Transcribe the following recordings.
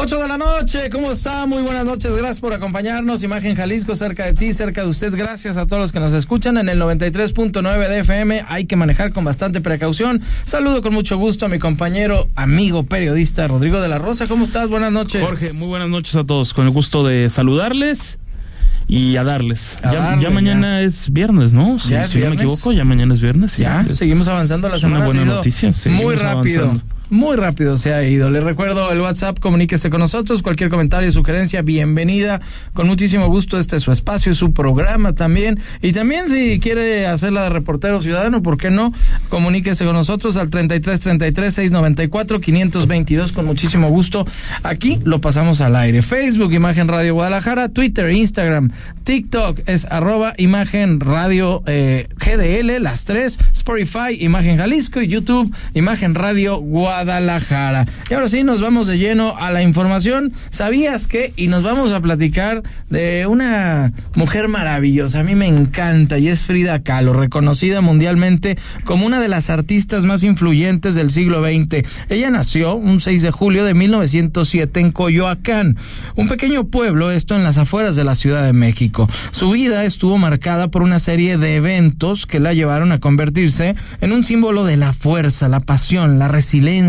8 de la noche, ¿cómo está? Muy buenas noches, gracias por acompañarnos. Imagen Jalisco, cerca de ti, cerca de usted. Gracias a todos los que nos escuchan en el 93.9 de FM. Hay que manejar con bastante precaución. Saludo con mucho gusto a mi compañero, amigo, periodista Rodrigo de la Rosa. ¿Cómo estás? Buenas noches. Jorge, muy buenas noches a todos. Con el gusto de saludarles y a darles. A ya, darle, ya mañana es viernes, ¿no? Si, Ya es si no me equivoco, ya mañana es viernes. Ya, seguimos avanzando la es una semana. ha buena noticia, Muy rápido. avanzando. Muy rápido se ha ido. Les recuerdo el WhatsApp, comuníquese con nosotros. Cualquier comentario, sugerencia, bienvenida. Con muchísimo gusto, este es su espacio, su programa también. Y también, si quiere hacerla de reportero ciudadano, ¿por qué no? Comuníquese con nosotros al 33 33 694 522 con muchísimo gusto. Aquí lo pasamos al aire. Facebook, Imagen Radio Guadalajara, Twitter, Instagram, TikTok es arroba Imagen Radio eh, GDL, las tres, Spotify, Imagen Jalisco y YouTube, Imagen Radio Guadalajara. Y ahora sí, nos vamos de lleno a la información. ¿Sabías que? Y nos vamos a platicar de una mujer maravillosa. A mí me encanta y es Frida Kahlo, reconocida mundialmente como una de las artistas más influyentes del siglo XX. Ella nació un 6 de julio de 1907 en Coyoacán, un pequeño pueblo, esto en las afueras de la Ciudad de México. Su vida estuvo marcada por una serie de eventos que la llevaron a convertirse en un símbolo de la fuerza, la pasión, la resiliencia.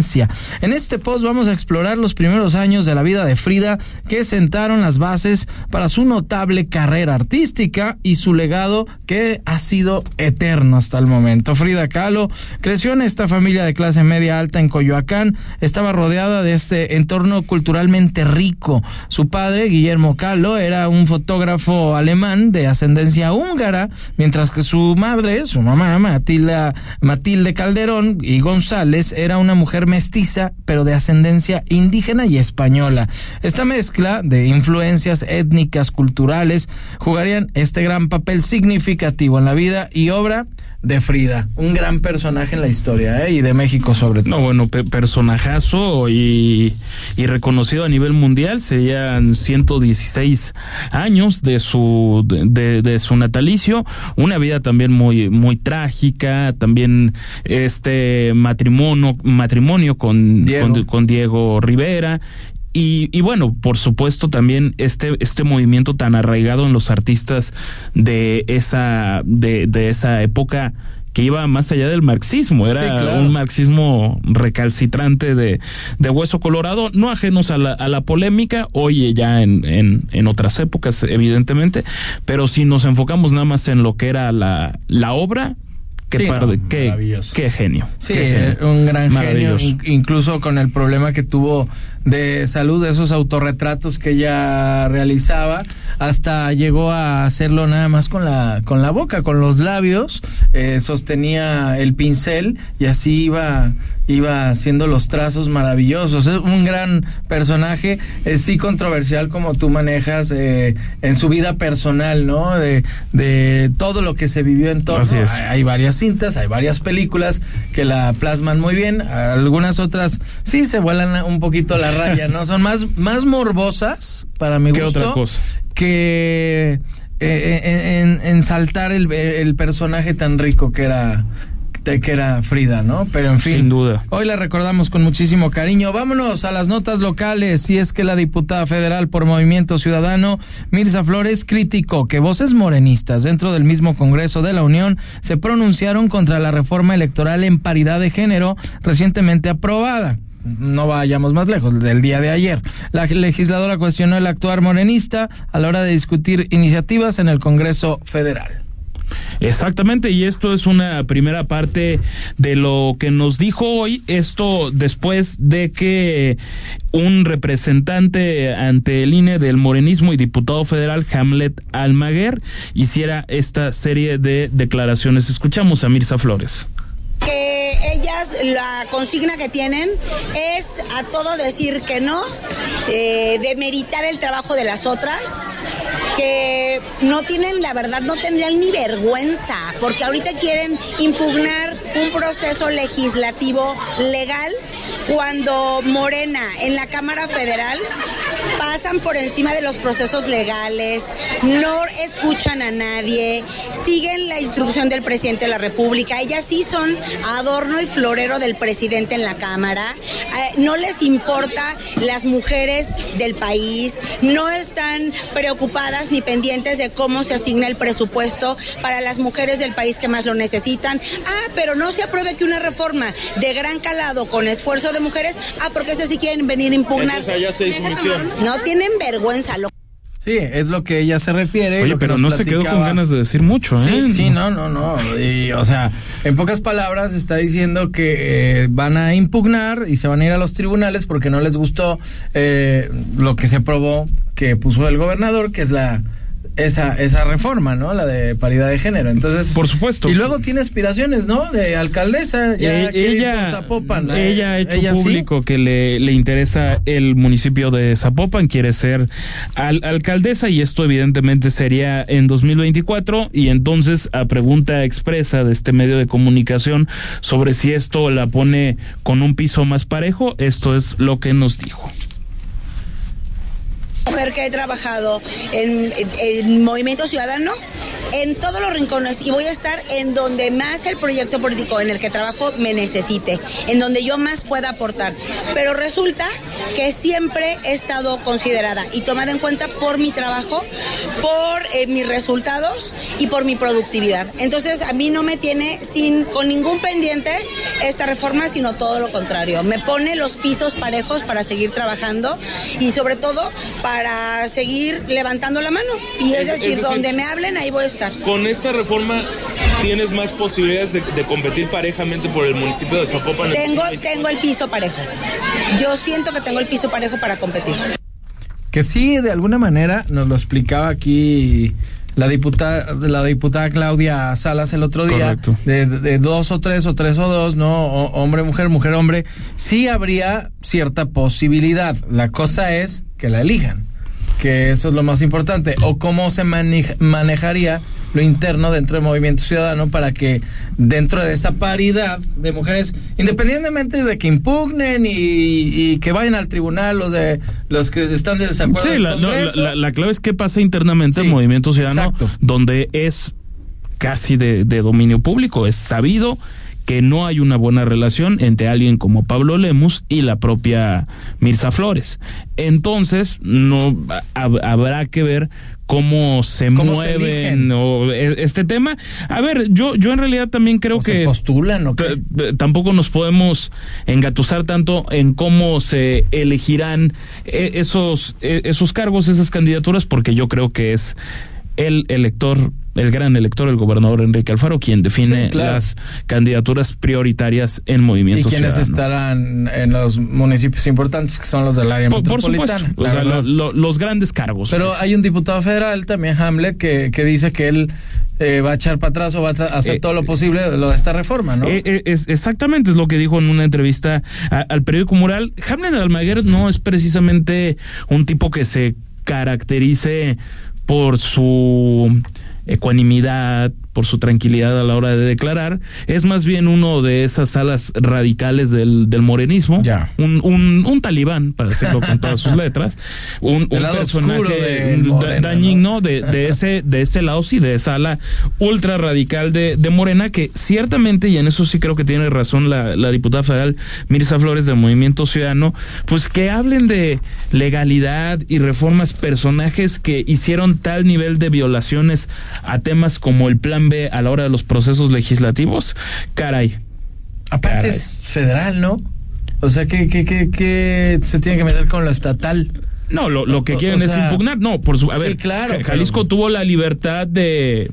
En este post vamos a explorar los primeros años de la vida de Frida que sentaron las bases para su notable carrera artística y su legado que ha sido eterno hasta el momento. Frida Kahlo creció en esta familia de clase media alta en Coyoacán, estaba rodeada de este entorno culturalmente rico. Su padre, Guillermo Kahlo, era un fotógrafo alemán de ascendencia húngara, mientras que su madre, su mamá, Matilda, Matilde Calderón y González, era una mujer mestiza, pero de ascendencia indígena y española. Esta mezcla de influencias étnicas, culturales, jugarían este gran papel significativo en la vida y obra de Frida, un gran personaje en la historia ¿eh? y de México sobre todo. No, bueno, pe- personajazo y, y reconocido a nivel mundial. Serían 116 años de su, de, de su natalicio. Una vida también muy, muy trágica. También este matrimonio, matrimonio con Diego. con, con Diego Rivera. Y, y bueno, por supuesto también este, este movimiento tan arraigado en los artistas de esa, de, de esa época que iba más allá del marxismo, era Sí, claro. un marxismo recalcitrante de, de hueso colorado, no ajenos a la, a la polémica, hoy ya en, en, en otras épocas, evidentemente, pero si nos enfocamos nada más en lo que era la, la obra, qué, Sí, par de- no, qué, maravilloso. qué genio. Sí, qué genio. un gran genio, incluso con el problema que tuvo de salud, de esos autorretratos que ella realizaba, hasta llegó a hacerlo nada más con la, con la boca, con los labios, eh, sostenía el pincel y así iba, iba haciendo los trazos maravillosos. Es un gran personaje, eh, sí controversial como tú manejas eh, en su vida personal, ¿no? De, de todo lo que se vivió en torno. Hay, hay varias cintas, hay varias películas que la plasman muy bien, algunas otras sí se vuelan un poquito la raya, ¿no? Son más, más morbosas, para mi ¿Qué gusto, otra cosa? que eh, en, en- saltar el, el personaje tan rico que era que era Frida, ¿no? Pero en fin. Sin duda. Hoy la recordamos con muchísimo cariño. Vámonos a las notas locales. Si es que la diputada federal por Movimiento Ciudadano, Mirza Flores, criticó que voces morenistas dentro del mismo Congreso de la Unión se pronunciaron contra la reforma electoral en paridad de género recientemente aprobada. No vayamos más lejos, del día de ayer. La legisladora cuestionó el actuar morenista a la hora de discutir iniciativas en el Congreso Federal. Exactamente, y esto es una primera parte de lo que nos dijo hoy, esto después de que un representante ante el INE del morenismo y diputado federal, Hamlet Almaguer, hiciera esta serie de declaraciones. Escuchamos a Mirza Flores. Que ellas la consigna que tienen es a todo decir que no, eh, demeritar el trabajo de las otras que no tienen, la verdad, no tendrían ni vergüenza, porque ahorita quieren impugnar un proceso legislativo legal cuando Morena en la Cámara Federal pasan por encima de los procesos legales, no escuchan a nadie, siguen la instrucción del presidente de la República, ellas sí son adorno y florero del presidente en la Cámara, eh, no les importa las mujeres del país, no están preocupadas ni pendientes de cómo se asigna el presupuesto para las mujeres del país que más lo necesitan. Ah, pero no se apruebe que una reforma de gran calado con esfuerzo de mujeres, ah, porque ese sí quieren venir a impugnar. No tienen vergüenza. Lo Sí, es lo que ella se refiere. Oye, pero no se quedó con ganas de decir mucho, ¿eh? Sí, sí, no, no, no. Y, o sea, en pocas palabras está diciendo que eh, van a impugnar y se van a ir a los tribunales porque no les gustó eh, lo que se aprobó que puso el gobernador, que es la esa, esa reforma, ¿no? La de paridad de género. Entonces, por supuesto. Y luego tiene aspiraciones, ¿no? De alcaldesa. Ya Eh, ella, Zapopan, ella ha hecho Ella sí. público que le, le interesa el municipio de Zapopan, quiere ser al- alcaldesa y esto evidentemente sería en 2024 y entonces a pregunta expresa de este medio de comunicación sobre si esto la pone con un piso más parejo, esto es lo que nos dijo. Mujer que he trabajado en, en- en Movimiento Ciudadano, en todos los rincones, y voy a estar en donde más el proyecto político en el que trabajo me necesite, en donde yo más pueda aportar. Pero resulta que siempre he estado considerada y tomada en cuenta por mi trabajo, por eh, mis resultados y por mi productividad. Entonces a mí no me tiene sin con ningún pendiente esta reforma, sino todo lo contrario. Me pone los pisos parejos para seguir trabajando y sobre todo para seguir levantando la mano. Y es, Es- es decir, donde me hablen, ahí voy a estar. Con esta reforma tienes más posibilidades de, de competir parejamente por el municipio de Zapopan. en Tengo, 2024. tengo el piso parejo. Yo siento que tengo el piso parejo para competir. Que sí, de alguna manera, nos lo explicaba aquí la diputada, la diputada Claudia Salas el otro día, Correcto. de, de dos o tres o tres o dos, ¿no? O- hombre, mujer, mujer, hombre, sí habría cierta posibilidad. La cosa es que la elijan, que eso es lo más importante. O cómo se manej- manejaría lo interno dentro del movimiento ciudadano para que dentro de esa paridad de mujeres, independientemente de que impugnen y, y que vayan al tribunal los de los que están de desacuerdo. Sí, la, el no, la- la- la clave es qué pasa internamente Sí, en Movimiento Ciudadano, exacto. donde es casi de, de dominio público. Es sabido que no hay una buena relación entre alguien como Pablo Lemus y la propia Mirza Flores. Entonces, no hab- habrá que ver cómo se ¿Cómo mueven o, e- este tema. A ver, yo, yo en realidad también creo o se que postulan o qué? Tampoco nos podemos engatusar tanto en cómo se elegirán eh, esos, eh, esos cargos, esas candidaturas, porque yo creo que es el elector, el gran elector, el gobernador Enrique Alfaro, quien define Sí, claro. las candidaturas prioritarias en ¿Y Movimiento quiénes Ciudadano. estarán en los municipios importantes que son los del área Por, por supuesto, metropolitana? o la sea, verdad. lo- lo- los grandes cargos. Pero hay un diputado federal también, Hamlet, que, que dice que él eh, va a echar para atrás o va a hacer Eh, todo lo posible de lo de esta reforma, ¿no? Eh, eh, es, exactamente, es lo que dijo en una entrevista a- al periódico Mural. Hamlet Almaguer no es precisamente un tipo que se caracterice por su ecuanimidad, por su tranquilidad a la hora de declarar, es más bien uno de esas alas radicales del, del morenismo, Ya. un, un, un talibán, para decirlo con todas sus letras, un, personaje Morena, dañino ¿no? de, de ese de ese lado sí de esa ala ultra radical de, de Morena que ciertamente y en eso sí creo que tiene razón la, la diputada federal Mirza Flores del Movimiento Ciudadano pues que hablen de legalidad y reformas personajes que hicieron tal nivel de violaciones a temas como el plan A la hora de los procesos legislativos caray Aparte caray. es federal, ¿no? O sea, que, que, que, que se tiene que meter con lo estatal. No, lo, lo que O- o quieren es impugnar. No, por su. A sí, ver, claro, pero- Jalisco tuvo la libertad de.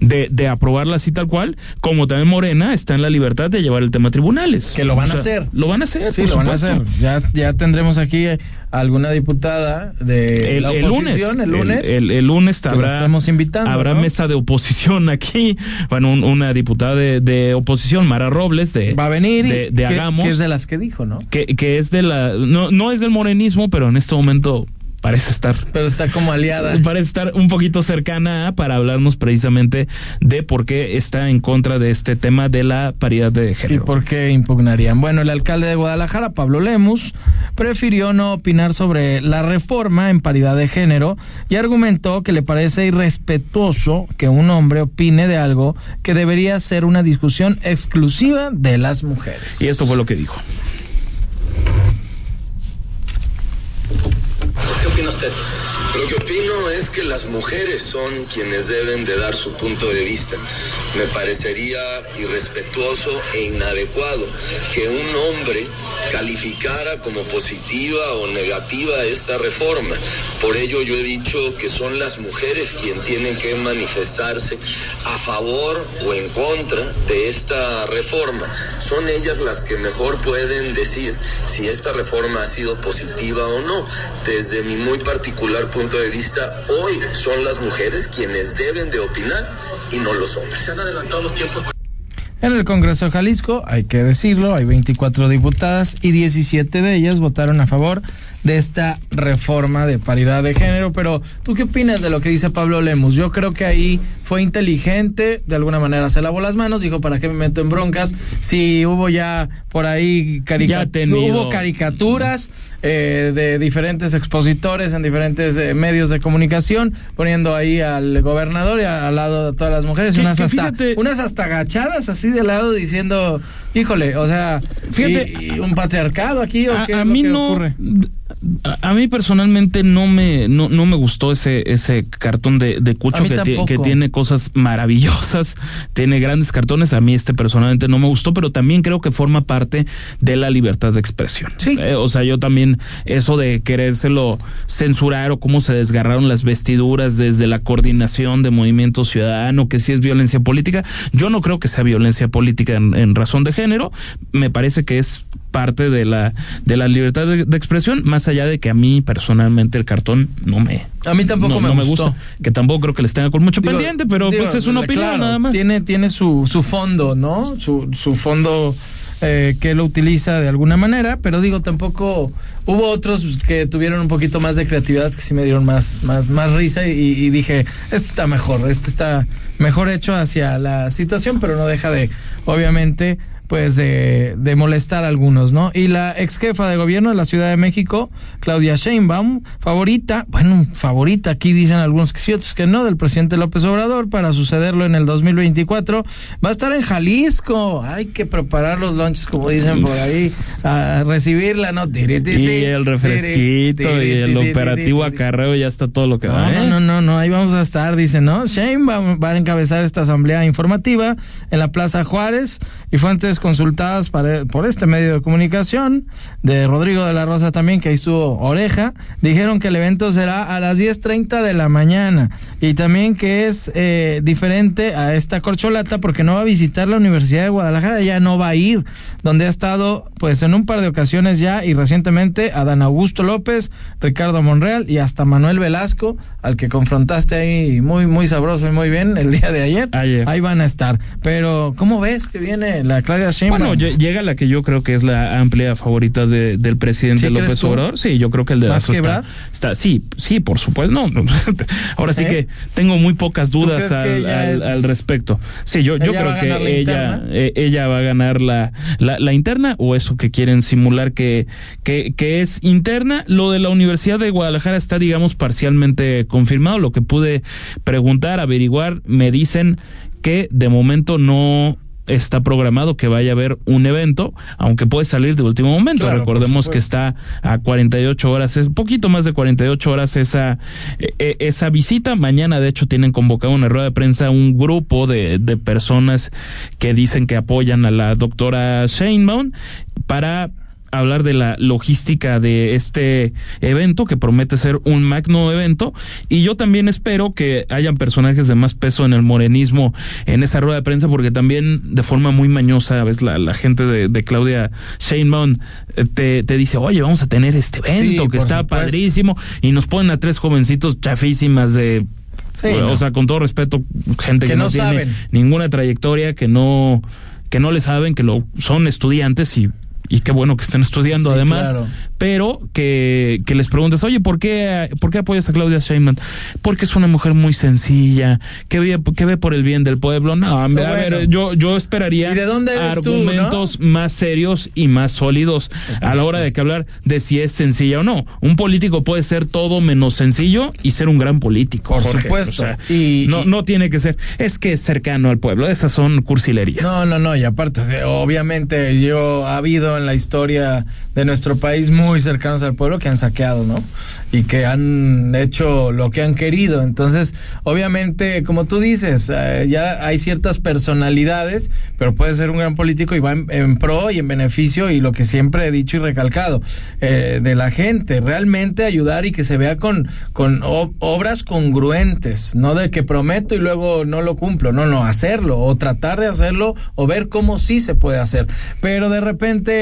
De, de aprobarla así tal cual, como también Morena está en la libertad de llevar el tema a tribunales. Que lo van O a hacer. Lo van a hacer, Sí, por lo van a hacer. Ya, ya tendremos aquí eh, alguna diputada de El, la el lunes, oposición el lunes. el, el lunes habrá, estamos invitando, habrá ¿no? mesa de oposición aquí. Bueno, un- una diputada de, de oposición, Mara Robles, de, va a venir y de, de que, Hagamos, que es de las que dijo, ¿no? que, que es de la, no, no es del morenismo, pero en este momento parece estar. Pero está como aliada. Parece estar un poquito cercana para hablarnos precisamente de por qué está en contra de este tema de la paridad de género. ¿Y por qué impugnarían? Bueno, el alcalde de Guadalajara, Pablo Lemus, prefirió no opinar sobre la reforma en paridad de género y argumentó que le parece irrespetuoso que un hombre opine de algo que debería ser una discusión exclusiva de las mujeres. Y esto fue lo que dijo. ¿Qué opina usted? Lo que opino es que las mujeres son quienes deben de dar su punto de vista. Me parecería irrespetuoso e inadecuado que un hombre calificara como positiva o negativa esta reforma. Por ello yo he dicho que son las mujeres quienes tienen que manifestarse a favor o en contra de esta reforma. Son ellas las que mejor pueden decir si esta reforma ha sido positiva o no. Mi muy particular punto de vista, hoy son las mujeres quienes deben de opinar y no los hombres. Se han adelantado los tiempos. En el Congreso de Jalisco, hay que decirlo, hay 24 diputadas y 17 de ellas votaron a favor de esta reforma de paridad de género. Pero, ¿tú qué opinas de lo que dice Pablo Lemus? Yo creo que ahí fue inteligente, de alguna manera se lavó las manos, dijo, ¿para qué me meto en broncas? Si hubo ya por ahí Ya hubo caricaturas eh, de diferentes expositores en diferentes eh, medios de comunicación, poniendo ahí al gobernador y al lado de todas las mujeres, unas hasta, fíjate- unas hasta agachadas así de lado diciendo, híjole, o sea, Fíjate- y- y un patriarcado aquí o a, qué a mí no ocurre? A, a mí personalmente no me no, no me gustó ese ese cartón de, de Cucho que, que tiene cosas maravillosas tiene grandes cartones a mí este personalmente no me gustó pero también creo que forma parte de la libertad de expresión Sí. Eh, o sea yo también eso de querérselo censurar o cómo se desgarraron las vestiduras desde la coordinación de Movimiento Ciudadano que sí es violencia política yo no creo que sea violencia política en, en razón de género me parece que es parte de la de la libertad de, de expresión más allá de que a mí personalmente el cartón no me A mí tampoco no- me no gustó. que tampoco creo que les tenga con mucho Digo, pendiente pero digo, pues es una opinión claro, nada más Tiene, tiene su, su fondo, ¿no? Su, su fondo eh, que lo utiliza de alguna manera, pero digo, tampoco hubo otros que tuvieron un poquito más de creatividad que sí me dieron más, más, más risa y, y dije, este está mejor, este está mejor hecho hacia la situación, pero no deja de, obviamente, pues de, de molestar a algunos, ¿no? Y la ex jefa de gobierno de la Ciudad de México, Claudia Sheinbaum, favorita, bueno, favorita, aquí dicen algunos que sí, otros que no, del presidente López Obrador para sucederlo en el 2024, va a estar en Jalisco, hay que preparar los lunches, como dicen por ahí, a recibirla, ¿no? Tiri, tiri, y el refresquito tiri, y el operativo acarreo ya está todo lo que da no, ¿eh? no, no, no, ahí vamos a estar, dice, ¿no? Va, va a encabezar esta asamblea informativa en la Plaza Juárez y fuentes consultadas para- por este medio de comunicación de Rodrigo de la Rosa también, que ahí estuvo oreja, dijeron que el evento será a las 10.30 de la mañana y también que es eh, diferente a esta corcholata porque no va a visitar la Universidad de Guadalajara, ya no va a ir, donde ha estado pues en un par de ocasiones ya y recientemente Adán Augusto López, Ricardo Monreal y hasta Manuel Velasco, al que confrontaste ahí muy, muy sabroso y muy bien el día de ayer. Ayer. Ahí van a estar. Pero, ¿cómo ves que viene la Claudia Sheinbaum? Bueno, lle- llega la que yo creo que es la amplia favorita de- del presidente ¿Sí crees López? Obrador. Sí, yo creo que el de ¿Más está, está. Sí, sí, por supuesto. No, no, ahora sí ¿Sí? que tengo muy pocas dudas al, ella al- es- al respecto. Sí, yo, yo ¿Ella va a creo que ella, eh, ella va a ganar la, la, la interna o eso que quieren simular que, que, que es interna. Lo de la Universidad de Guadalajara está, digamos, parcialmente confirmado. Lo que pude preguntar, averiguar, me dicen que de momento no está programado que vaya a haber un evento, aunque puede salir de último momento. Claro, Recordemos que está a 48 horas, es poquito más de 48 horas esa, eh, eh, esa visita. Mañana, de hecho, tienen convocado una rueda de prensa un grupo de, de personas que dicen que apoyan a la doctora Sheinbaum para hablar de la logística de este evento que promete ser un magno evento y yo también espero que hayan personajes de más peso en el morenismo en esa rueda de prensa porque también de forma muy mañosa ves la, la gente de, de Claudia Sheinbaum eh, te, te dice oye vamos a tener este evento Sí, que está supuesto. padrísimo y nos ponen a tres jovencitos chafísimas de Sí, o no. sea con todo respeto gente que, Que no, no tiene ninguna trayectoria que no que no le saben que lo son estudiantes y y qué bueno que estén estudiando Sí, además, claro. pero que, que les preguntes, oye, ¿por qué, ¿por qué apoyas a Claudia Sheinbaum? Porque es una mujer muy sencilla, que ve, que ve por el bien del pueblo. No, a ver, a ver, bueno. yo, yo esperaría ¿Y de dónde eres tú, argumentos más serios y más sólidos a la hora de que hablar de si es sencilla o no. Un político puede ser todo menos sencillo y ser un gran político. Por Jorge. supuesto. O sea, Y- no, y- no tiene que ser, es que es cercano al pueblo, esas son cursilerías. No, no, no, y aparte, obviamente yo ha habido en la historia de nuestro país muy cercanos al pueblo que han saqueado, ¿no? Y que han hecho lo que han querido. Entonces, obviamente, como tú dices, eh, ya hay ciertas personalidades, pero puede ser un gran político y va en, pro y en beneficio y lo que siempre he dicho y recalcado, eh, de la gente, realmente ayudar y que se vea con, con o- obras congruentes, no de que prometo y luego no lo cumplo, no, no, hacerlo o tratar de hacerlo o ver cómo sí se puede hacer. Pero de repente,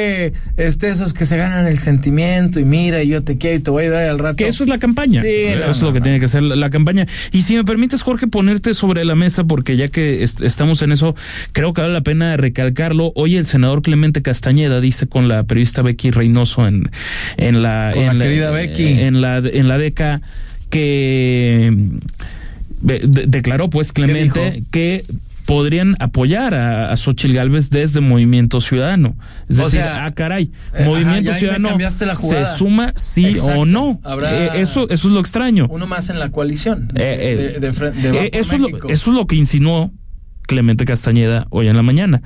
este, esos que se ganan el sentimiento y mira, y yo te quiero y te voy a ayudar al rato. Que eso es la campaña. Sí, eso no, es lo que no. tiene que ser la, la campaña. Y si me permites, Jorge, ponerte sobre la mesa, porque ya que est- estamos en eso, creo que vale la pena recalcarlo. Hoy el senador Clemente Castañeda dice con la periodista Becky Reynoso en, en la. Con la en querida Becky. En la, en la DECA que. de- de- declaró, pues, Clemente, que podrían apoyar a, a Xochitl Gálvez desde Movimiento Ciudadano. Es O decir, sea, ah, caray, eh, Movimiento Ciudadano la se suma sí Exacto. o no. Habrá- Eh, eso, eso es lo extraño. Uno más en la coalición. De, de fre- de Va por eso, es lo, México. eso es lo que insinuó Clemente Castañeda hoy en la mañana.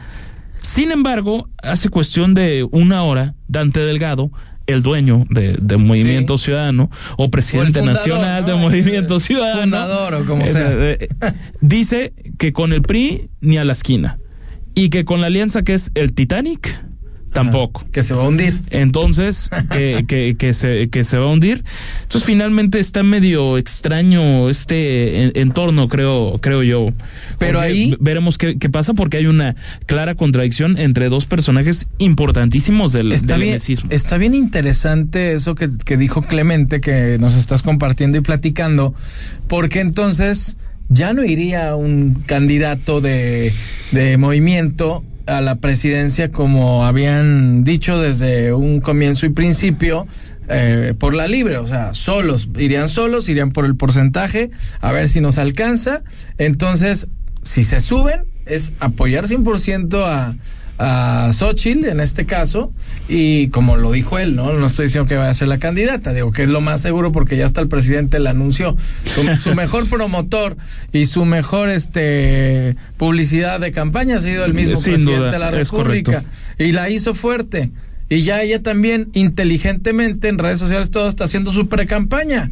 Sin embargo, hace cuestión de una hora, Dante Delgado, el dueño de, de Movimiento Ciudadano o presidente O el fundador, nacional de ¿no? Movimiento Ciudadano, fundador o como eh, sea. eh, eh, dice que con el PRI ni a la esquina y que con la alianza que es el Titanic tampoco. Que se va a hundir. Entonces, que, que, que, se, que se va a hundir. Entonces, finalmente está medio extraño este en- entorno, creo, creo yo. Pero ahí- veremos qué, qué pasa, porque hay una clara contradicción entre dos personajes importantísimos del, Está del bien, enecismo. está bien interesante eso que, que dijo Clemente, que nos estás compartiendo y platicando, porque entonces ya no iría un candidato de, de movimiento a la presidencia como habían dicho desde un comienzo y principio. eh, por la libre, o sea, solos, irían solos, irían por el porcentaje, a ver si nos alcanza. Entonces, si se suben, es apoyar 100% a, a Xochitl en este caso y como lo dijo él, no no estoy diciendo que vaya a ser la candidata, digo que es lo más seguro porque ya hasta el presidente la anunció. Su, su mejor promotor y su mejor este publicidad de campaña ha sido el mismo Sin presidente duda, de la República y la hizo fuerte. Y ya ella también inteligentemente en redes sociales todo está haciendo su pre-campaña.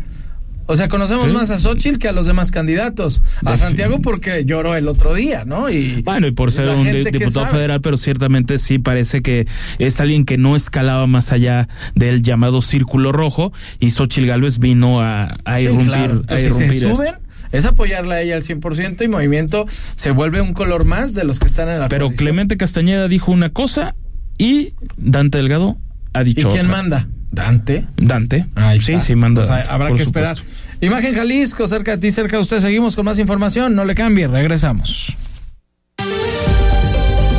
O sea, conocemos Sí. más a Xochitl que a los demás candidatos. A Santiago porque lloró el otro día, ¿no? Y Bueno, y por ser un diputado federal, pero ciertamente sí parece que es alguien que no escalaba más allá del llamado círculo rojo y Xochitl Gálvez vino a, a Sí, irrumpir. claro. a si se suben, es apoyarla a ella al 100% y Movimiento se vuelve un color más de los que están en la Pero coalición. Clemente Castañeda dijo una cosa y Dante Delgado ha ¿Y dicho quién otra. manda? Dante. Dante. Ahí sí, está. sí, manda. Pues, Dante, habrá que supuesto. esperar. Imagen Jalisco, cerca de ti, cerca de usted. Seguimos con más información. No le cambie, regresamos.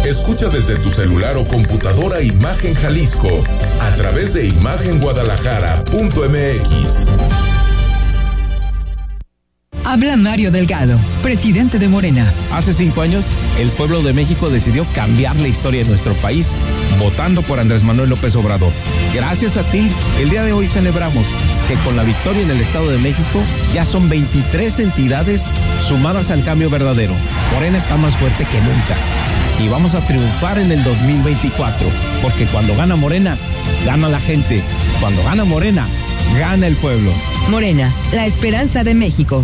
Escucha desde tu celular o computadora Imagen Jalisco a través de imagenguadalajara.mx. Habla Mario Delgado, presidente de Morena. Hace cinco años, el pueblo de México decidió cambiar la historia de nuestro país votando por Andrés Manuel López Obrador. Gracias a ti, el día de hoy celebramos que con la victoria en el Estado de México ya son 23 entidades sumadas al cambio verdadero. Morena está más fuerte que nunca. Y vamos a triunfar en el 2024, porque cuando gana Morena, gana la gente. Cuando gana Morena, gana el pueblo. Morena, la esperanza de México.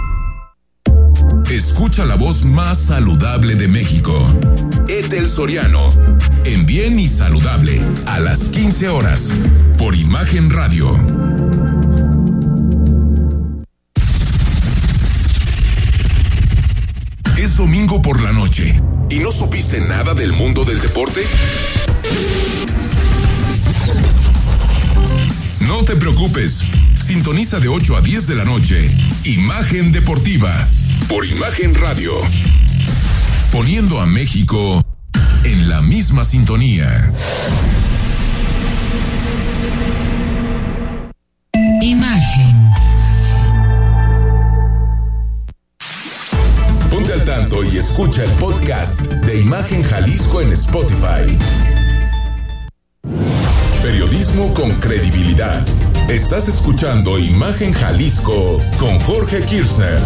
Escucha la voz más saludable de México. Etel Soriano. En Bien y Saludable. A las 15 horas. Por Imagen Radio. Es domingo. por la noche y no supiste nada del mundo del deporte? No te preocupes. Sintoniza de 8 a 10 de la noche. Imagen Deportiva. Por Imagen Radio. Poniendo a México en la misma sintonía. Imagen. Ponte al tanto y escucha el podcast de Imagen Jalisco en Spotify. Periodismo con credibilidad. Estás escuchando Imagen Jalisco con Jorge Kirchner.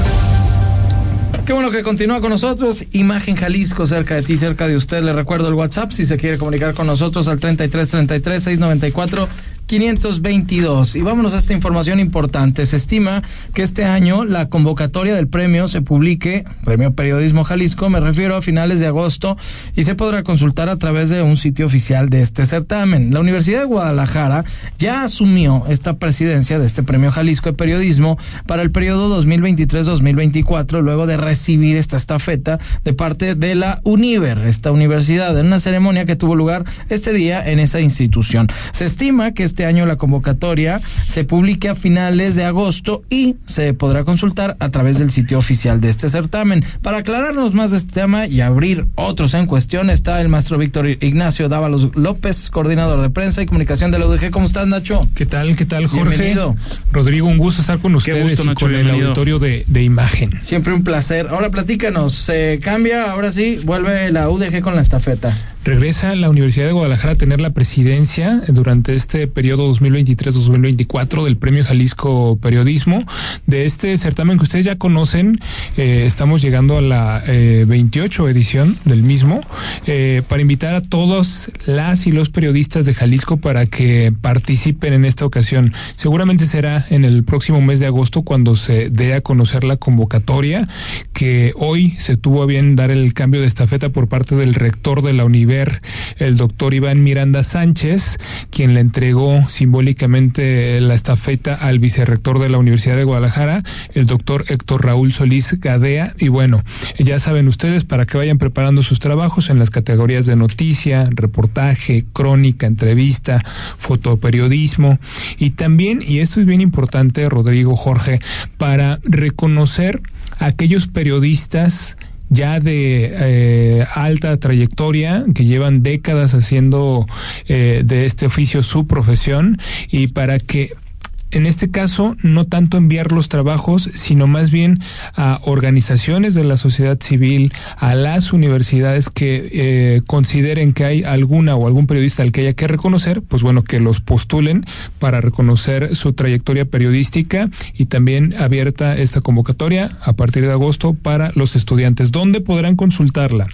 Qué bueno que continúa con nosotros. Imagen Jalisco, cerca de ti, cerca de usted. Le recuerdo el WhatsApp si se quiere comunicar con nosotros al 3333 694 522. Y vámonos a esta información importante. Se estima que este año la convocatoria del premio se publique, Premio Periodismo Jalisco, me refiero a finales de agosto, y se podrá consultar a través de un sitio oficial de este certamen. La Universidad de Guadalajara ya asumió esta presidencia de este Premio Jalisco de Periodismo para el periodo 2023-2024, luego de recibir esta estafeta de parte de la Univer, esta universidad, en una ceremonia que tuvo lugar este día en esa institución. Se estima que este año la convocatoria se publique a finales de agosto y se podrá consultar a través del sitio oficial de este certamen. Para aclararnos más de este tema y abrir otros en cuestión está el maestro Víctor Ignacio Dávalos López, coordinador de prensa y comunicación de la UDG. ¿Cómo estás, Nacho? ¿Qué tal? ¿Qué tal, Jorge? Bienvenido. Rodrigo, un gusto estar con ustedes gusto, y Nacho, con el auditorio de, de imagen. Siempre un placer. Ahora platícanos, se cambia, ahora sí, vuelve la UDG con la estafeta. Regresa la Universidad de Guadalajara a tener la presidencia durante este periodo 2023-2024 del Premio Jalisco Periodismo. De este certamen que ustedes ya conocen, eh, estamos llegando a la eh, 28 edición del mismo, eh, para invitar a todos las y los periodistas de Jalisco para que participen en esta ocasión. Seguramente será en el próximo mes de agosto cuando se dé a conocer la convocatoria, que hoy se tuvo a bien dar el cambio de estafeta por parte del rector de la Univer, el doctor Iván Miranda Sánchez, quien le entregó simbólicamente la estafeta al vicerrector de la Universidad de Guadalajara, el doctor Héctor Raúl Solís Gadea. Y bueno, ya saben ustedes para que vayan preparando sus trabajos en las categorías de noticia, reportaje, crónica, entrevista, fotoperiodismo y también, y esto es bien importante, Rodrigo Jorge, para reconocer a aquellos periodistas ya de eh, alta trayectoria que llevan décadas haciendo eh, de este oficio su profesión y para que en este caso, no tanto enviar los trabajos, sino más bien a organizaciones de la sociedad civil, a las universidades que eh, consideren que hay alguna o algún periodista al que haya que reconocer, pues bueno, que los postulen para reconocer su trayectoria periodística y también abierta esta convocatoria a partir de agosto para los estudiantes. ¿Dónde podrán consultarla?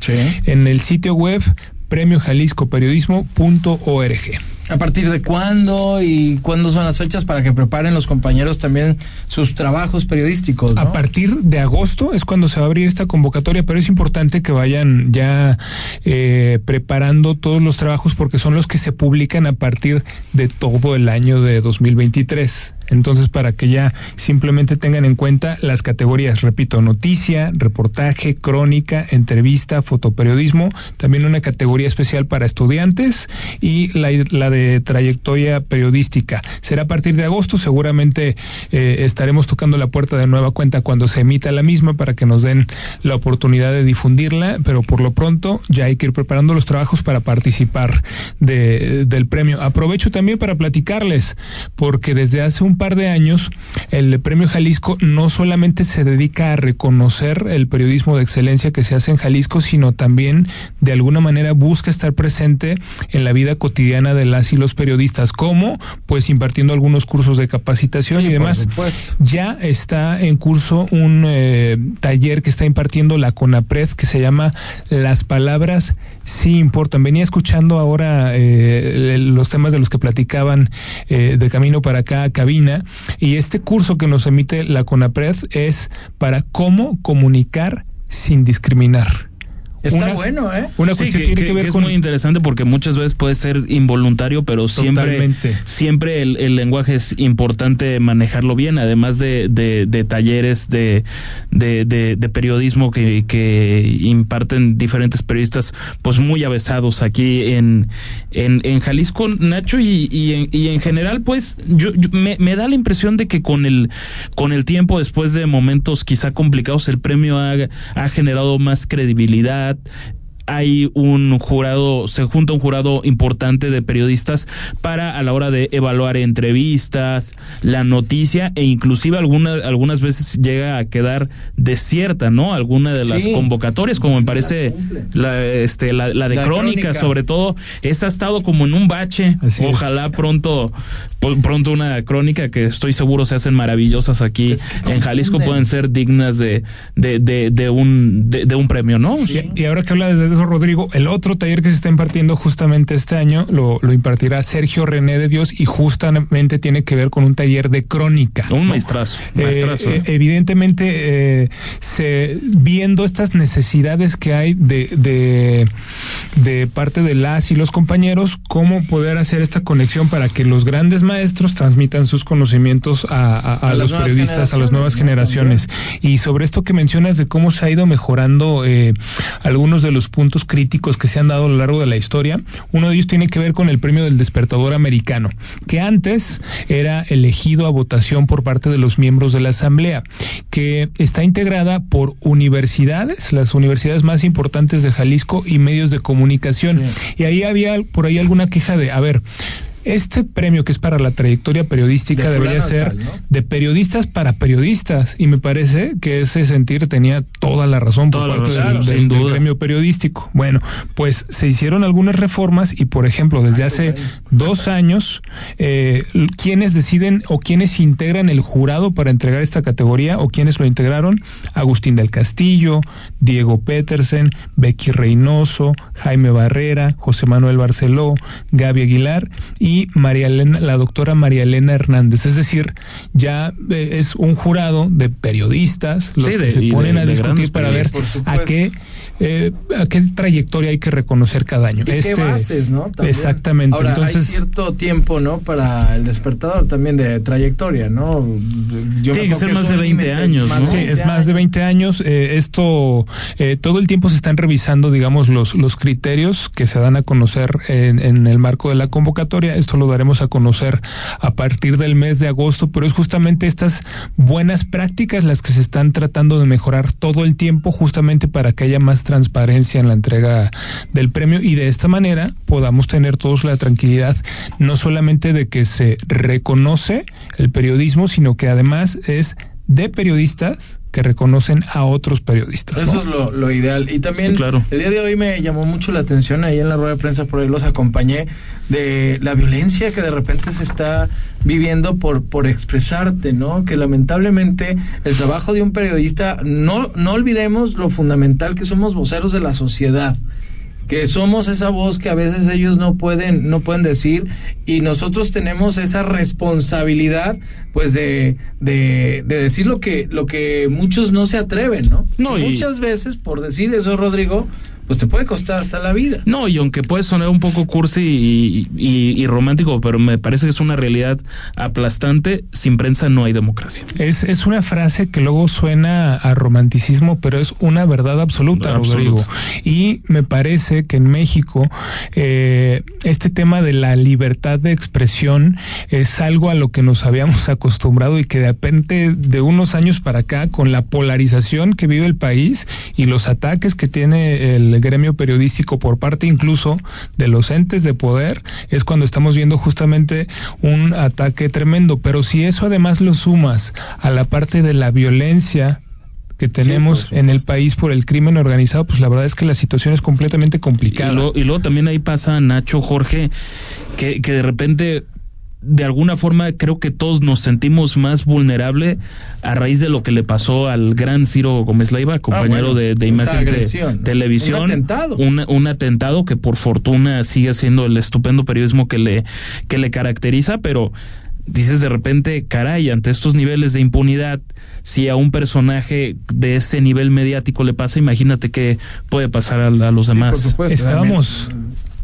En el sitio web premiojaliscoperiodismo.org. ¿A partir de cuándo y cuándo son las fechas para que preparen los compañeros también sus trabajos periodísticos? ¿no? A partir de agosto es cuando se va a abrir esta convocatoria, pero es importante que vayan ya eh, preparando todos los trabajos porque son los que se publican a partir de todo el año de 2023. Entonces, para que ya simplemente tengan en cuenta las categorías, repito, noticia, reportaje, crónica, entrevista, fotoperiodismo, también una categoría especial para estudiantes y la, la de trayectoria periodística. Será a partir de agosto, seguramente eh, estaremos tocando la puerta de nueva cuenta cuando se emita la misma para que nos den la oportunidad de difundirla, pero por lo pronto ya hay que ir preparando los trabajos para participar de, del premio. Aprovecho también para platicarles, porque desde hace un par de años el premio Jalisco no solamente se dedica a reconocer el periodismo de excelencia que se hace en Jalisco, sino también de alguna manera busca estar presente en la vida cotidiana de las y los periodistas, como pues impartiendo algunos cursos de capacitación Sí, y demás. Ya está en curso un eh, taller que está impartiendo la CONAPRED que se llama Las palabras sí importan. Venía escuchando ahora eh, los temas de los que platicaban eh, de camino para acá cabina y este curso que nos emite la CONAPRED es para cómo comunicar sin discriminar Está Una- bueno, ¿eh? Una Sí, cuestión que, tiene que- que ver que es con muy interesante porque muchas veces puede ser involuntario, pero siempre, Totalmente. siempre el, el lenguaje es importante manejarlo bien, además de, de, de talleres de, de, de- de periodismo que, que imparten diferentes periodistas, pues muy avesados aquí en, en, en Jalisco, Nacho, y, y, en, y en general, pues yo, yo- me, me da la impresión de que con el, con el tiempo, después de momentos quizá complicados, el premio ha, ha generado más credibilidad, that hay un jurado, se junta un jurado importante de periodistas para a la hora de evaluar entrevistas, la noticia e inclusive algunas algunas veces llega a quedar desierta, ¿no? Alguna de las Sí. convocatorias, como me parece la este la, la de La crónica, crónica. sobre todo, esta ha estado como en un bache. Así es. Ojalá pronto pronto una crónica que estoy seguro se hacen maravillosas aquí Es que en Jalisco pueden ser dignas de de, de, de un de, de un premio, ¿no? Y, y ahora que hablas de eso, Rodrigo, el otro taller que se está impartiendo justamente este año lo, lo impartirá Sergio René de Dios y justamente tiene que ver con un taller de crónica. Un ¿no? maestrazo, Eh, maestrazo. eh, evidentemente, eh, se, viendo estas necesidades que hay de, de, de parte de las y los compañeros, cómo poder hacer esta conexión para que los grandes maestros transmitan sus conocimientos a, a- a A las los periodistas, a las nuevas generaciones, generaciones. Y sobre esto que mencionas de cómo se ha ido mejorando eh, algunos de los puntos críticos que se han dado a lo largo de la historia, uno de ellos tiene que ver con el premio del despertador americano, que antes era elegido a votación por parte de los miembros de la Asamblea, que está integrada por universidades, las universidades más importantes de Jalisco y medios de comunicación. Y ahí había por ahí alguna queja de, a ver, este premio que es para la trayectoria periodística De debería ser tal, ¿no? de periodistas para periodistas y me parece que ese sentir tenía toda la razón por Toda parte razón, del, sin del- gremio periodístico. Bueno, pues se hicieron algunas reformas y por ejemplo desde hace dos años eh, quienes deciden o quienes integran el jurado para entregar esta categoría o quienes lo integraron Agustín del Castillo, Diego Petersen, Becky Reynoso, Jaime Barrera, José Manuel Barceló, Gaby Aguilar y María Elena, la doctora María Elena Hernández. Es decir, ya eh, es un jurado de periodistas los Sí, que de- se y de- ponen a de discutir para ver a qué, eh, a qué trayectoria hay que reconocer cada año. ¿Y qué bases, no? También. Exactamente. Ahora, hay cierto tiempo, ¿no? Para el despertador también de trayectoria, ¿no? Yo Tiene me que ser más es de un 20 límite, años, ¿no? Sí, es más de 20 años. Eh, esto, eh, todo el tiempo se están revisando, digamos, los, los criterios que se dan a conocer en, en el marco de la convocatoria. Esto lo daremos a conocer a partir del mes de agosto, pero es justamente estas buenas prácticas las que se están tratando de mejorar todo el tiempo, justamente para que haya más transparencia en la entrega del premio y de esta manera podamos tener todos la tranquilidad, no solamente de que se reconoce el periodismo, sino que además es de periodistas que reconocen a otros periodistas. Eso ¿no? es lo, lo ideal. Y también Sí, claro. el día de hoy me llamó mucho la atención, ahí en la rueda de prensa por ahí los acompañé, de la violencia que de repente se está viviendo por, por expresarte, ¿no? Que lamentablemente el trabajo de un periodista, no, no olvidemos lo fundamental que somos voceros de la sociedad que somos esa voz que a veces ellos no pueden no pueden decir y nosotros tenemos esa responsabilidad pues de, de, de decir lo que lo que muchos no se atreven no, No, Y y- muchas veces por decir eso Rodrigo pues te puede costar hasta la vida No, y aunque puede sonar un poco cursi y, y- y romántico, pero me parece que es una realidad aplastante, sin prensa no hay democracia. Es, es una frase que luego suena a romanticismo, pero es una verdad absoluta, Absoluta. Rodrigo. Y me parece que en México eh, este tema de la libertad de expresión es algo a lo que nos habíamos acostumbrado y que de repente de unos años para acá, con la polarización que vive el país y los ataques que tiene el gremio periodístico por parte incluso de los entes de poder, es cuando estamos viendo justamente un ataque tremendo. Pero si eso además lo sumas a la parte de la violencia que tenemos en el país por el crimen organizado, pues la verdad es que la situación es completamente Y complicada. luego, y luego también ahí pasa Nacho, Jorge, que, que de repente, de alguna forma, creo que todos nos sentimos más vulnerables a raíz de lo que le pasó al gran Ciro Gómez Leiva, compañero Ah, bueno, de, imagen de televisión. Un atentado. Un, un atentado que por fortuna sigue siendo el estupendo periodismo que le, que le caracteriza, pero dices de repente, caray, ante estos niveles de impunidad, si a un personaje de ese nivel mediático le pasa, imagínate qué puede pasar a, a los demás. por supuesto, Estábamos.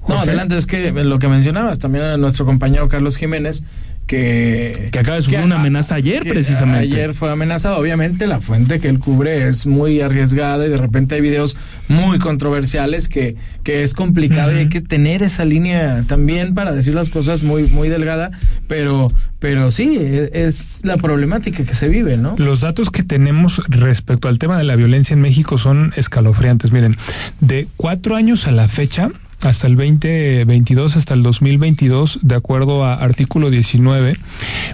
No, adelante, es que lo que mencionabas también a nuestro compañero Carlos Jiménez, que... Que acaba de sufrir una amenaza ayer, precisamente. Ayer fue amenazado. Obviamente la fuente que él cubre es muy arriesgada y de repente hay videos muy controversiales que, que es complicado y hay que tener esa línea también para decir las cosas muy, muy delgada, pero, pero sí, es, es la problemática que se vive, ¿no? Los datos que tenemos respecto al tema de la violencia en México son escalofriantes. Miren, de cuatro años a la fecha, hasta el 2022, hasta el 2022, de acuerdo a artículo 19,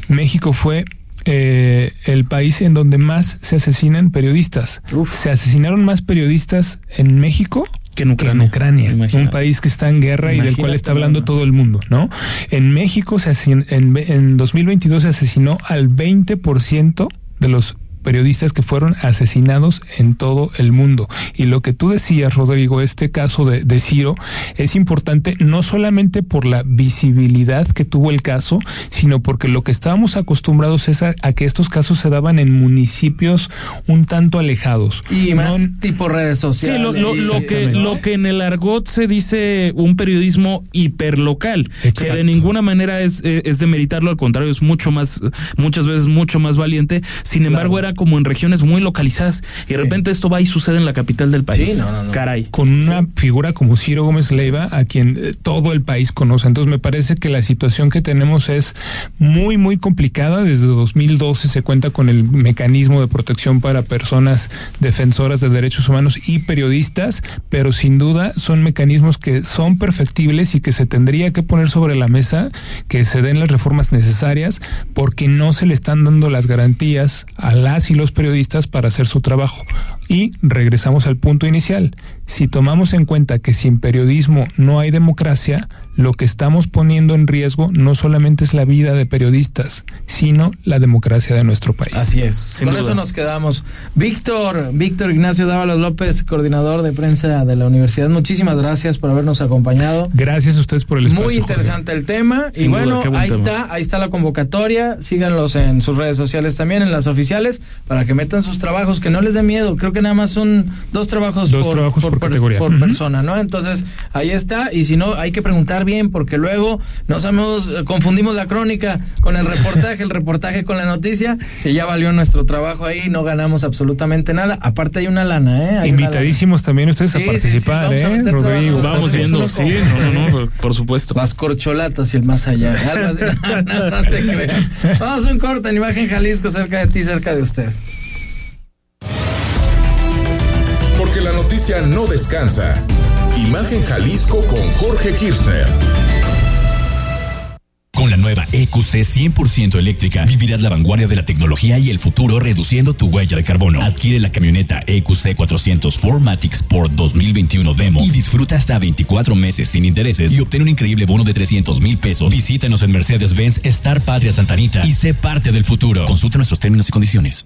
México fue eh, el país en donde más se asesinan periodistas. Se asesinaron más periodistas en México que en Ucrania, Ucrania un país que está en guerra y del cual está hablando todo el mundo, ¿no? En México se asesin- en, en 2022 se asesinó al 20% de los periodistas que fueron asesinados en todo el mundo. Y lo que tú decías, Rodrigo, este caso de, de Ciro es importante no solamente por la visibilidad que tuvo el caso, sino porque lo que estábamos acostumbrados es a, a que estos casos se daban en municipios un tanto alejados. Y más No- tipo redes Sí, sociales. lo, lo- lo que, lo que en el argot se dice un periodismo hiperlocal, que de ninguna manera es, es demeritarlo, al contrario, es mucho más, muchas veces mucho más valiente. Sin embargo, era como en regiones muy localizadas y de repente esto va y sucede en la capital del país. Sí, no, no, no. Caray. con una figura como Ciro Gómez Leiva, a quien eh, todo el país conoce. Entonces me parece que la situación que tenemos es muy, muy complicada. Desde 2012 se cuenta con el mecanismo de protección para personas defensoras de derechos humanos y periodistas, pero sin duda son mecanismos que son perfectibles y que se tendría que poner sobre la mesa, que se den las reformas necesarias, porque no se le están dando las garantías a las y los periodistas para hacer su trabajo. Y regresamos al punto inicial. Si tomamos en cuenta que sin periodismo no hay democracia, lo que estamos poniendo en riesgo no solamente es la vida de periodistas, sino la democracia de nuestro país. Así es. Con duda. eso nos quedamos. Víctor, Víctor Ignacio Dávalos López, coordinador de prensa de la universidad. Muchísimas gracias por habernos acompañado. Gracias a ustedes por el espacio. Muy interesante el tema. y Sin bueno, buen ahí tema. está, ahí está la convocatoria. Síganlos en sus redes sociales también, en las oficiales, para que metan sus trabajos, que no les dé miedo. Creo que nada más son dos trabajos Dos trabajos por categoría. por persona, ¿no? Entonces, ahí está. Y si no, hay que preguntar bien, porque luego no sabemos, eh, confundimos la crónica con el reportaje, el reportaje con la noticia, y ya valió nuestro trabajo ahí, no ganamos absolutamente nada. Aparte hay una lana, ¿eh? Hay Invitadísimos también ustedes Sí, a sí, sí, participar, vamos a ¿eh, meter Rodrigo? trabajo. Vamos viendo, sí, no, no, no, por supuesto. Las corcholatas y el más allá. Algo así. No, no, no te creas. Vamos a un corte en Imagen Jalisco, cerca de ti, cerca de usted. Porque la noticia no descansa. Imagen Jalisco con Jorge Kirchner. Con la nueva EQC 100% eléctrica, vivirás la vanguardia de la tecnología y el futuro reduciendo tu huella de carbono. Adquiere la camioneta EQC 400 4MATIC Sport 2021 Demo y disfruta hasta 24 meses sin intereses y obtén un increíble bono de 300 mil pesos. Visítanos en Mercedes-Benz Star Patria Santanita y sé parte del futuro. Consulta nuestros términos y condiciones.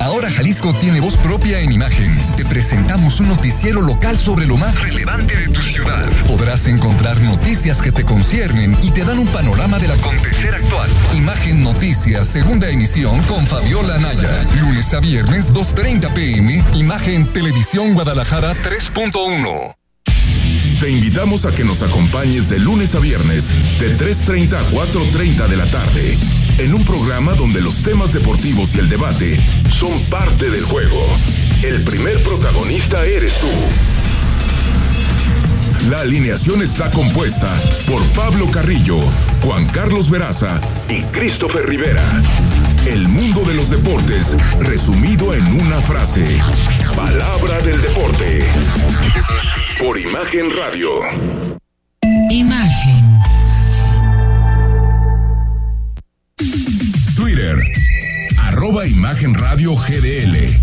Ahora Jalisco tiene voz propia en imagen. Te presentamos un noticiero local sobre lo más relevante de tu ciudad. Podrás encontrar noticias que te conciernen y te dan un panorama del acontecer actual. Imagen Noticias, segunda emisión con Fabiola Naya. Lunes a viernes, 2.30 pm. Imagen Televisión Guadalajara 3.1. Te invitamos a que nos acompañes de lunes a viernes, de 3.30 a 4.30 de la tarde, en un programa donde los temas deportivos y el debate son parte del juego. El primer protagonista eres tú. La alineación está compuesta por Pablo Carrillo, Juan Carlos Veraza y Christopher Rivera. El mundo de los deportes resumido en una frase. Palabra del deporte. Por Imagen Radio. Twitter. Arroba Imagen Radio GDL.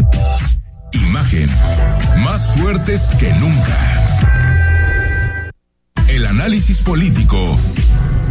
Imagen. Más fuertes que nunca. análisis político.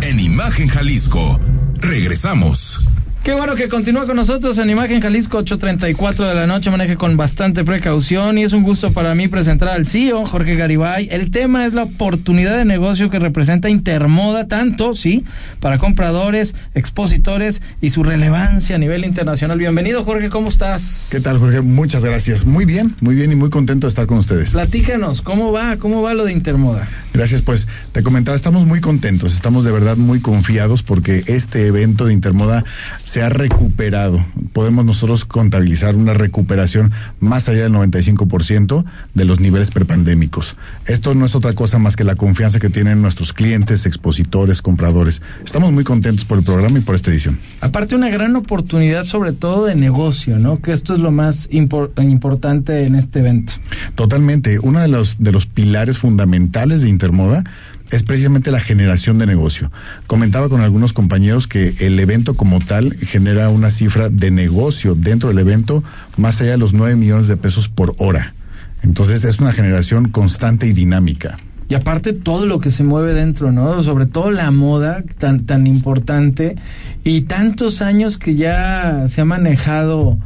En Imagen Jalisco. Regresamos. Qué bueno que continúa con nosotros en Imagen Jalisco 8.34 de la noche, maneje con bastante precaución y es un gusto para mí presentar al CEO, Jorge Garibay. El tema es la oportunidad de negocio que representa Intermoda, tanto, sí, para compradores, expositores y su relevancia a nivel internacional. Bienvenido, Jorge, ¿cómo estás? ¿Qué tal, Jorge? Muchas gracias. Muy bien, muy bien y muy contento de estar con ustedes. Platícanos, ¿cómo va? ¿Cómo va lo de Intermoda? Gracias, pues te comentaba, estamos muy contentos, estamos de verdad muy confiados porque este evento de Intermoda se ha recuperado. Podemos nosotros contabilizar una recuperación más allá del 95% de los niveles prepandémicos. Esto no es otra cosa más que la confianza que tienen nuestros clientes, expositores, compradores. Estamos muy contentos por el programa y por esta edición. Aparte una gran oportunidad sobre todo de negocio, ¿no? Que esto es lo más importante en este evento. Totalmente. Uno de los, de los pilares fundamentales de Intermoda es precisamente la generación de negocio. Comentaba con algunos compañeros que el evento como tal genera una cifra de negocio dentro del evento más allá de los 9 millones de pesos por hora. Entonces es una generación constante y dinámica. Y aparte todo lo que se mueve dentro, ¿no? Sobre todo la moda tan, tan importante y tantos años que ya se ha manejado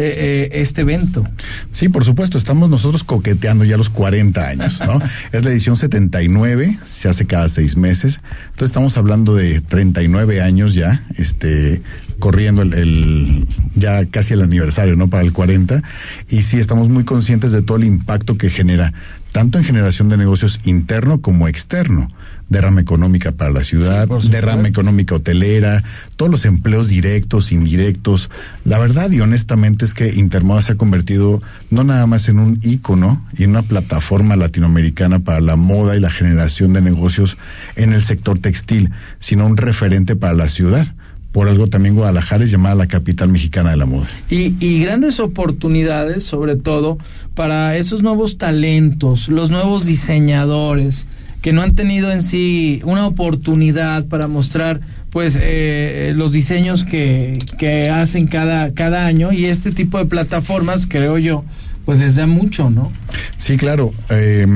eh, eh, este evento. Sí, por supuesto, estamos nosotros coqueteando ya los 40 años, ¿no? es la edición 79, se hace cada seis meses, entonces estamos hablando de 39 años ya, este, corriendo el, ya casi el aniversario, ¿no? Para el 40. Y sí, estamos muy conscientes de todo el impacto que genera, tanto en generación de negocios interno como externo. Derrama económica para la ciudad, derrama económica hotelera, todos los empleos directos, indirectos. La verdad y honestamente es que Intermoda se ha convertido no nada más en un ícono y en una plataforma latinoamericana para la moda y la generación de negocios en el sector textil, sino un referente para la ciudad por algo también Guadalajara es llamada la capital mexicana de la moda. Y, y, grandes oportunidades, sobre todo, para esos nuevos talentos, los nuevos diseñadores que no han tenido en sí una oportunidad para mostrar pues eh, los diseños que, que hacen cada, cada año y este tipo de plataformas, creo yo, pues les da mucho, ¿no? Sí, claro. Eh,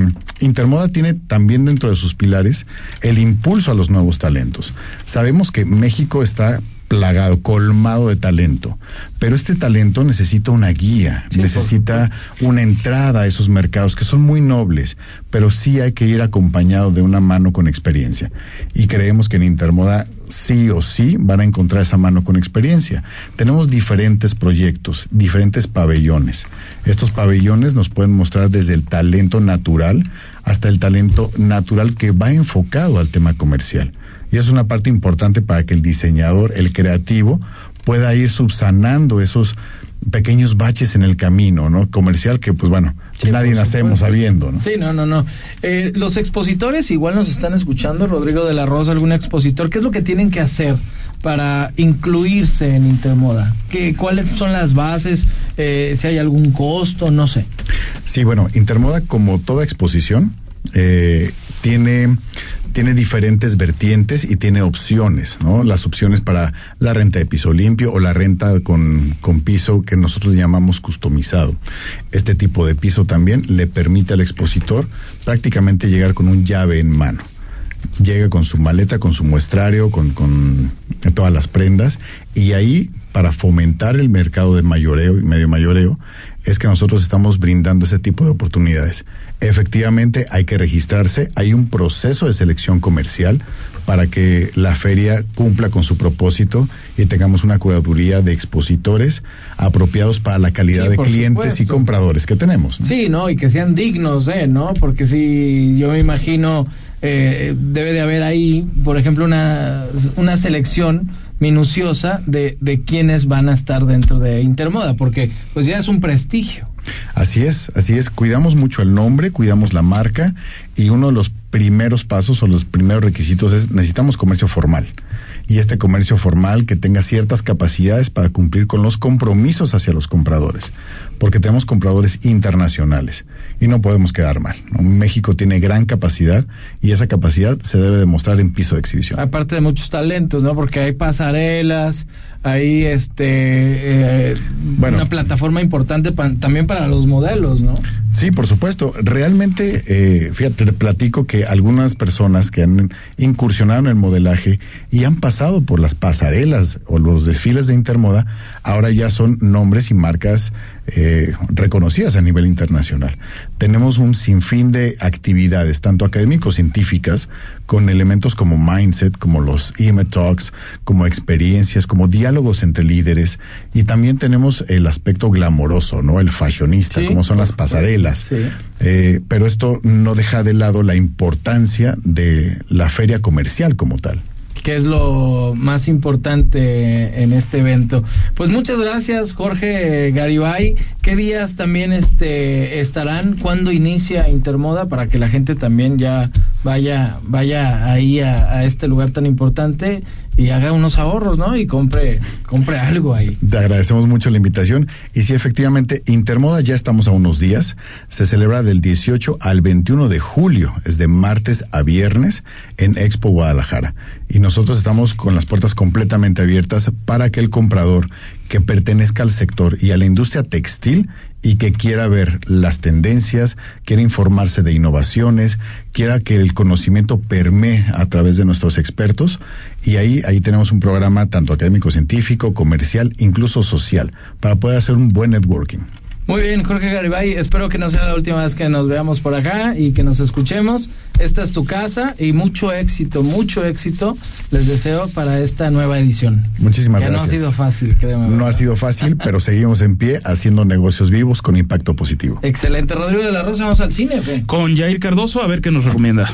Intermoda tiene también dentro de sus pilares el impulso a los nuevos talentos. Sabemos que México está plagado, colmado de talento. Pero este talento necesita una guía, necesita una entrada a esos mercados que son muy nobles, pero sí hay que ir acompañado de una mano con experiencia. Y creemos que en Intermoda sí o sí van a encontrar esa mano con experiencia. Tenemos diferentes proyectos, diferentes pabellones. Estos pabellones nos pueden mostrar desde el talento natural hasta el talento natural que va enfocado al tema comercial. Y es una parte importante para que el diseñador, el creativo, pueda ir subsanando esos pequeños baches en el camino, ¿no? Comercial que, pues bueno, nadie nacemos sabiendo, ¿no? Sí, no, no, no. Eh, los expositores igual nos están escuchando, Rodrigo de la Rosa, algún expositor, ¿qué es lo que tienen que hacer para incluirse en Intermoda? ¿Qué, ¿Cuáles son las bases? Eh, si hay algún costo, no sé. Sí, bueno, Intermoda, como toda exposición, eh, tiene tiene diferentes vertientes y tiene opciones, ¿no? Las opciones para la renta de piso limpio o la renta con, con piso que nosotros llamamos customizado. Este tipo de piso también le permite al expositor prácticamente llegar con un llave en mano llega con su maleta, con su muestrario, con, con, todas las prendas, y ahí, para fomentar el mercado de mayoreo y medio mayoreo, es que nosotros estamos brindando ese tipo de oportunidades. Efectivamente, hay que registrarse, hay un proceso de selección comercial para que la feria cumpla con su propósito y tengamos una curaduría de expositores apropiados para la calidad de clientes y compradores que tenemos. Sí, ¿no? Y que sean dignos, ¿eh? ¿No? Porque si yo me imagino, eh, debe de haber ahí, por ejemplo, una, una selección minuciosa de, de quiénes van a estar dentro de Intermoda, porque pues ya es un prestigio. Así es, así es. Cuidamos mucho el nombre, cuidamos la marca y uno de los primeros pasos o los primeros requisitos es necesitamos comercio formal. Y este comercio formal que tenga ciertas capacidades para cumplir con los compromisos hacia los compradores, porque tenemos compradores internacionales y no podemos quedar mal. México tiene gran capacidad y esa capacidad se debe demostrar en piso de exhibición. Aparte de muchos talentos, ¿no? Porque hay pasarelas, hay este eh, una plataforma importante también para los modelos, ¿no? Sí, por supuesto. Realmente, eh, fíjate, te platico que algunas personas que han incursionado en el modelaje y han pasado por las pasarelas o los desfiles de Intermoda, ahora ya son nombres y marcas eh, reconocidas a nivel internacional. Tenemos un sinfín de actividades, tanto académicos, científicas, con elementos como mindset, como los EMA Talks, como experiencias, como diálogos entre líderes, y también tenemos el aspecto glamoroso, ¿no? El fashionista, como son las pasarelas. Eh, pero esto no deja de lado la importancia de la feria comercial como tal que es lo más importante en este evento. Pues muchas gracias, Jorge Garibay. ¿Qué días también este estarán? ¿Cuándo inicia Intermoda para que la gente también ya vaya vaya ahí a este lugar tan importante? Y haga unos ahorros, ¿no? Y compre, compre algo ahí. Te agradecemos mucho la invitación. Y sí, efectivamente, Intermoda ya estamos a unos días. Se celebra del 18 al 21 de julio, es de martes a viernes en Expo Guadalajara. Y nosotros estamos con las puertas completamente abiertas para que el comprador que pertenezca al sector y a la industria textil y que quiera ver las tendencias, quiera informarse de innovaciones, quiera que el conocimiento permee a través de nuestros expertos y ahí ahí tenemos un programa tanto académico, científico, comercial, incluso social para poder hacer un buen networking. Muy bien, Jorge Garibay, espero que no sea la última vez que nos veamos por acá y que nos escuchemos. Esta es tu casa y mucho éxito, mucho éxito les deseo para esta nueva edición. Muchísimas ya gracias. no ha sido fácil, créeme. No ha sido fácil, pero seguimos en pie haciendo negocios vivos con impacto positivo. Excelente, Rodrigo de la Rosa, vamos al cine. Con Jair Cardoso, a ver qué nos recomienda.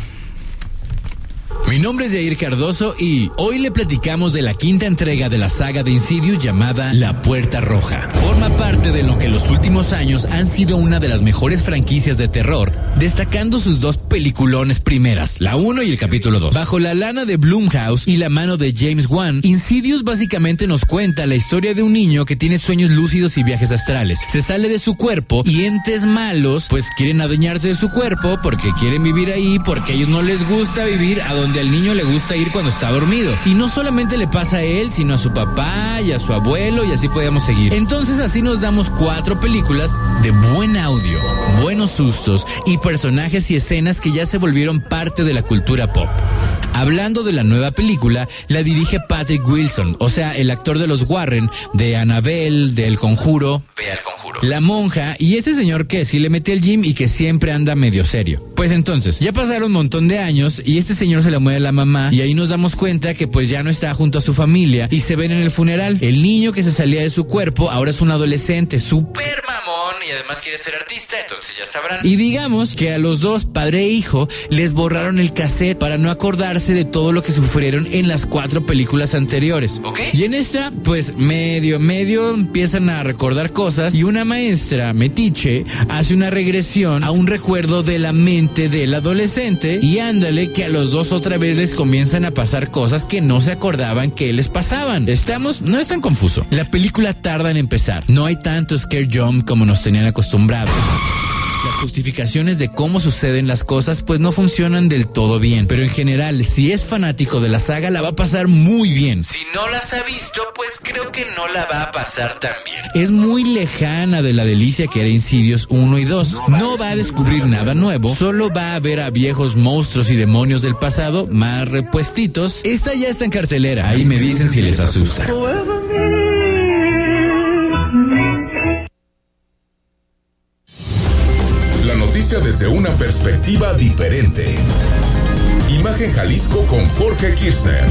Mi nombre es Jair Cardoso y hoy le platicamos de la quinta entrega de la saga de Insidious llamada La Puerta Roja. Forma parte de lo que en los últimos años han sido una de las mejores franquicias de terror, destacando sus dos peliculones primeras, la 1 y el capítulo 2. Bajo la lana de Blumhouse y la mano de James Wan, Insidious básicamente nos cuenta la historia de un niño que tiene sueños lúcidos y viajes astrales. Se sale de su cuerpo y entes malos pues quieren adueñarse de su cuerpo porque quieren vivir ahí, porque a ellos no les gusta vivir a donde al niño le gusta ir cuando está dormido. Y no solamente le pasa a él, sino a su papá y a su abuelo y así podemos seguir. Entonces así nos damos cuatro películas de buen audio, buenos sustos y personajes y escenas que ya se volvieron parte de la cultura pop. Hablando de la nueva película, la dirige Patrick Wilson, o sea, el actor de los Warren, de Annabelle, de El Conjuro, ve al Conjuro, La Monja y ese señor que sí le mete el gym y que siempre anda medio serio. Pues entonces, ya pasaron un montón de años y este señor se le muere la mamá y ahí nos damos cuenta que pues ya no está junto a su familia y se ven en el funeral. El niño que se salía de su cuerpo ahora es un adolescente súper mamón y además quiere ser artista, entonces ya sabrán. Y digamos que a los dos, padre e hijo, les borraron el cassette para no acordarse de todo lo que sufrieron en las cuatro películas anteriores, ¿ok? Y en esta, pues medio, medio empiezan a recordar cosas y una maestra, Metiche, hace una regresión a un recuerdo de la mente del adolescente y ándale que a los dos otra vez les comienzan a pasar cosas que no se acordaban que les pasaban. Estamos, no es tan confuso. La película tarda en empezar. No hay tanto scare jump como nos tenían acostumbrados. Las justificaciones de cómo suceden las cosas pues no funcionan del todo bien, pero en general, si es fanático de la saga la va a pasar muy bien. Si no las ha visto, pues creo que no la va a pasar tan bien. Es muy lejana de la delicia que era Insidious 1 y 2. No va a descubrir nada nuevo, solo va a ver a viejos monstruos y demonios del pasado más repuestitos. Esta ya está en cartelera, ahí me dicen si les asusta. Desde una perspectiva diferente. Imagen Jalisco con Jorge Kirchner.